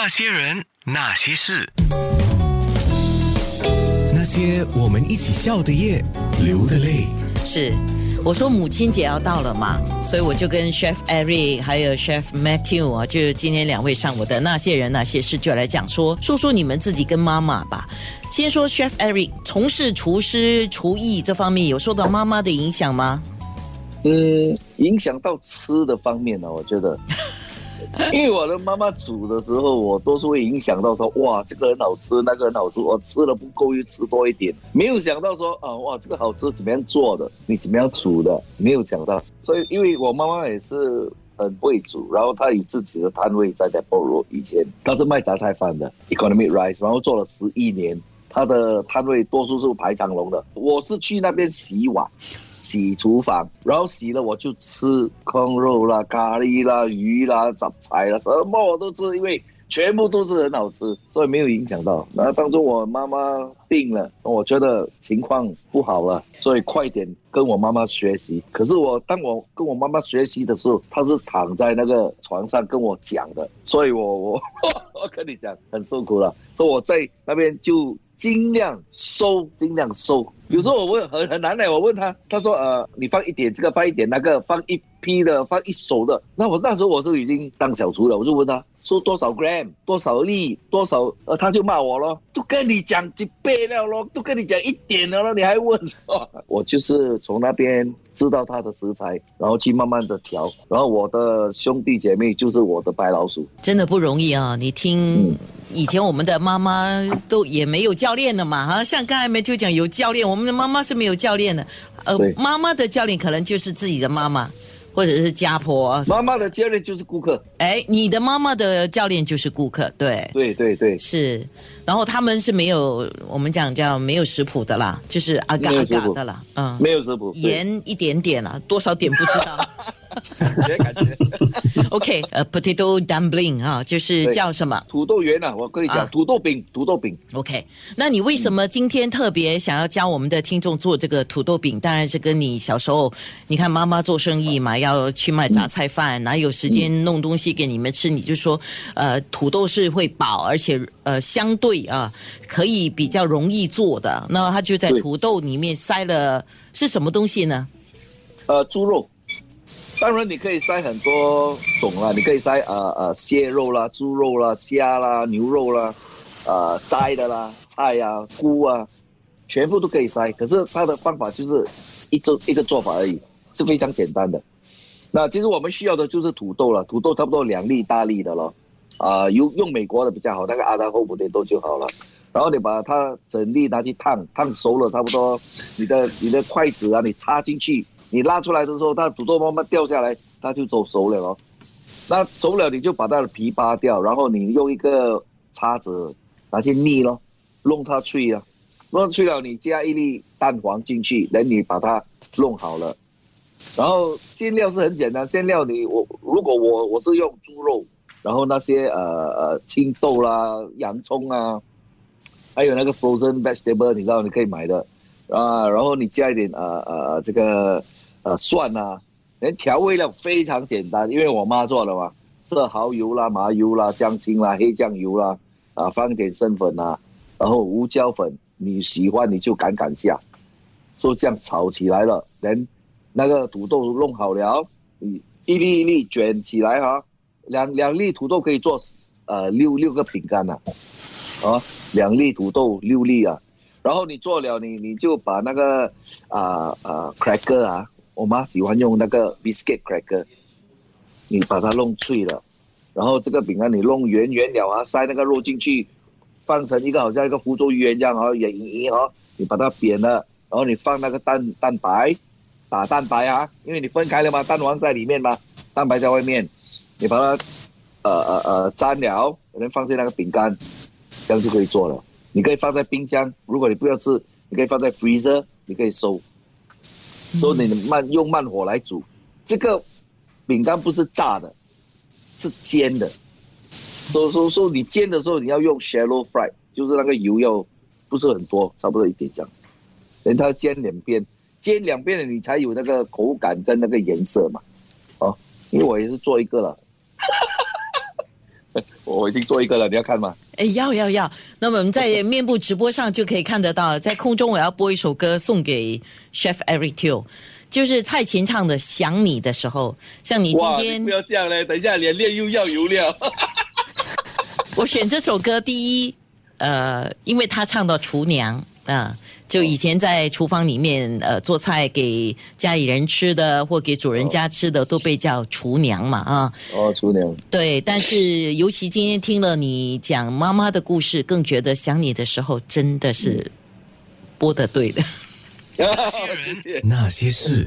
那些人，那些事，那些我们一起笑的夜，流的泪。是，我说母亲节要到了嘛，所以我就跟 Chef Eric 还有 Chef Matthew 啊，就是今天两位上我的那些人那些事，就来讲说说说你们自己跟妈妈吧。先说 Chef Eric 从事厨师厨艺这方面有受到妈妈的影响吗？嗯，影响到吃的方面呢，我觉得，因为我的妈妈煮的时候，我都是会影响到说，哇，这个很好吃，那个很好吃，我吃了不够又吃多一点，没有想到说，啊，哇，这个好吃，怎么样做的，你怎么样煮的，没有想到，所以因为我妈妈也是很会煮，然后她有自己的摊位在在波罗，以前她是卖杂菜饭的，economic rice，然后做了十一年，她的摊位多数是排长龙的，我是去那边洗碗。洗厨房，然后洗了我就吃空肉啦、咖喱啦、鱼啦、杂菜啦，什么我都吃，因为全部都是很好吃，所以没有影响到。那当中我妈妈病了，我觉得情况不好了，所以快点跟我妈妈学习。可是我当我跟我妈妈学习的时候，她是躺在那个床上跟我讲的，所以我我我跟你讲很受苦了，所以我在那边就尽量收，尽量收。有时候我问很很难的，我问他，他说呃，你放一点这个，放一点那个，放一批的，放一手的。那我那时候我是已经当小厨了，我就问他说多少 gram，多少粒，多少，呃，他就骂我咯，都跟你讲几倍了咯，都跟你讲一点了咯，你还问？我就是从那边知道他的食材，然后去慢慢的调，然后我的兄弟姐妹就是我的白老鼠，真的不容易啊！你听。以前我们的妈妈都也没有教练的嘛，哈，像刚才没就讲有教练，我们的妈妈是没有教练的，呃，妈妈的教练可能就是自己的妈妈。或者是家婆，妈妈的教练就是顾客。哎，你的妈妈的教练就是顾客，对，对对对，是。然后他们是没有我们讲叫没有食谱的啦，就是阿嘎阿嘎的啦，嗯，没有食谱，盐一点点啦，多少点不知道。别感觉。OK，呃，potato dumpling 啊，就是叫什么？土豆圆啊，我跟你讲，土豆饼，土豆饼。OK，那你为什么今天特别想要教我们的听众做这个土豆饼？当然是跟你小时候，你看妈妈做生意嘛，要去卖杂菜饭，哪有时间弄东西给你们吃？你就说，呃，土豆是会饱，而且呃，相对啊，可以比较容易做的。那他就在土豆里面塞了是什么东西呢？呃，猪肉。当然，你可以塞很多种啦，你可以塞呃呃蟹肉啦、猪肉啦、虾啦、牛肉啦，呃摘的啦、菜呀、菇啊，全部都可以塞。可是它的方法就是一做一个做法而已，是非常简单的。那其实我们需要的就是土豆了，土豆差不多两粒大粒的咯，啊，用用美国的比较好，那个阿达后补的豆就好了。然后你把它整粒拿去烫，烫熟了差不多，你的你的筷子啊，你插进去。你拉出来的时候，它土豆慢慢掉下来，它就走熟了哦。那熟了，你就把它的皮扒掉，然后你用一个叉子拿去逆咯，弄它脆啊。弄脆了，你加一粒蛋黄进去，等你把它弄好了。然后馅料是很简单，馅料你我如果我我是用猪肉，然后那些呃呃青豆啦、洋葱啊，还有那个 frozen vegetable，你知道你可以买的啊。然后你加一点呃呃这个。呃，蒜呐，连调味料非常简单，因为我妈做的嘛，是蚝油啦、麻油啦、姜青啦、黑酱油啦，啊，放点生粉呐，然后胡椒粉，你喜欢你就敢敢下，就这样炒起来了，连那个土豆弄好了，一粒一粒卷起来哈，两两粒土豆可以做呃六六个饼干呐，啊，两粒土豆六粒啊，然后你做了，你你就把那个啊啊 cracker 啊。我妈喜欢用那个 biscuit cracker，你把它弄脆了，然后这个饼干你弄圆圆了啊，塞那个肉进去，放成一个好像一个福州鱼圆这样啊，圆圆哦，你把它扁了，然后你放那个蛋蛋白，打蛋白啊，因为你分开了嘛，蛋黄在里面嘛，蛋白在外面，你把它呃呃呃粘了，可能放进那个饼干，这样就可以做了。你可以放在冰箱，如果你不要吃，你可以放在 freezer，你可以收。说你慢用慢火来煮，这个饼干不是炸的，是煎的。说说说你煎的时候你要用 shallow fry，就是那个油要不是很多，差不多一点这样。等它煎两边，煎两边的你才有那个口感跟那个颜色嘛。哦，因为我也是做一个了，我已经做一个了，你要看吗？哎，要要要！那么我们在 面部直播上就可以看得到，在空中我要播一首歌送给 Chef Eric Teo，就是蔡琴唱的《想你的时候》。像你今，天你不要这样嘞，等一下连练又要油料。我选这首歌，第一，呃，因为他唱到厨娘啊、就以前在厨房里面呃做菜给家里人吃的，或给主人家吃的，都被叫厨娘嘛啊。哦，厨娘，对，但是尤其今天听了你讲妈妈的故事，更觉得想你的时候真的是播的对的。那些人。那些事。